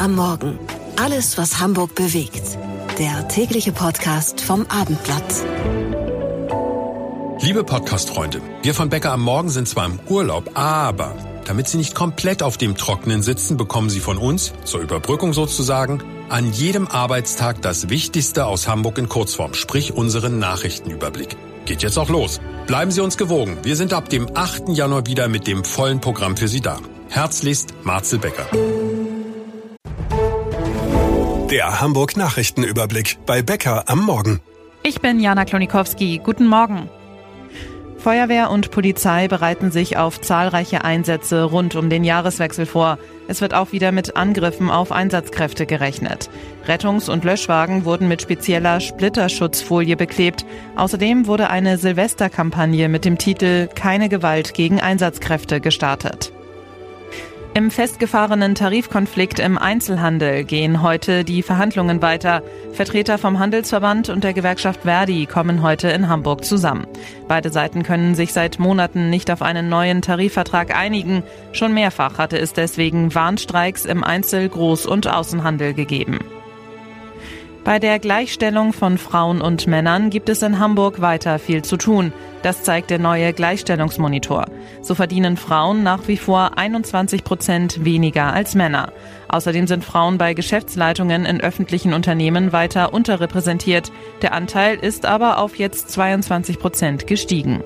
am Morgen. Alles, was Hamburg bewegt. Der tägliche Podcast vom Abendblatt. Liebe Podcast-Freunde, wir von Bäcker am Morgen sind zwar im Urlaub, aber damit Sie nicht komplett auf dem Trockenen sitzen, bekommen Sie von uns, zur Überbrückung sozusagen, an jedem Arbeitstag das Wichtigste aus Hamburg in Kurzform, sprich unseren Nachrichtenüberblick. Geht jetzt auch los. Bleiben Sie uns gewogen. Wir sind ab dem 8. Januar wieder mit dem vollen Programm für Sie da. Herzlichst, Marcel Becker. Der Hamburg Nachrichtenüberblick bei Becker am Morgen. Ich bin Jana Klonikowski. Guten Morgen. Feuerwehr und Polizei bereiten sich auf zahlreiche Einsätze rund um den Jahreswechsel vor. Es wird auch wieder mit Angriffen auf Einsatzkräfte gerechnet. Rettungs- und Löschwagen wurden mit spezieller Splitterschutzfolie beklebt. Außerdem wurde eine Silvesterkampagne mit dem Titel Keine Gewalt gegen Einsatzkräfte gestartet. Im festgefahrenen Tarifkonflikt im Einzelhandel gehen heute die Verhandlungen weiter. Vertreter vom Handelsverband und der Gewerkschaft Verdi kommen heute in Hamburg zusammen. Beide Seiten können sich seit Monaten nicht auf einen neuen Tarifvertrag einigen. Schon mehrfach hatte es deswegen Warnstreiks im Einzel-, Groß- und Außenhandel gegeben. Bei der Gleichstellung von Frauen und Männern gibt es in Hamburg weiter viel zu tun. Das zeigt der neue Gleichstellungsmonitor. So verdienen Frauen nach wie vor 21 Prozent weniger als Männer. Außerdem sind Frauen bei Geschäftsleitungen in öffentlichen Unternehmen weiter unterrepräsentiert. Der Anteil ist aber auf jetzt 22 Prozent gestiegen.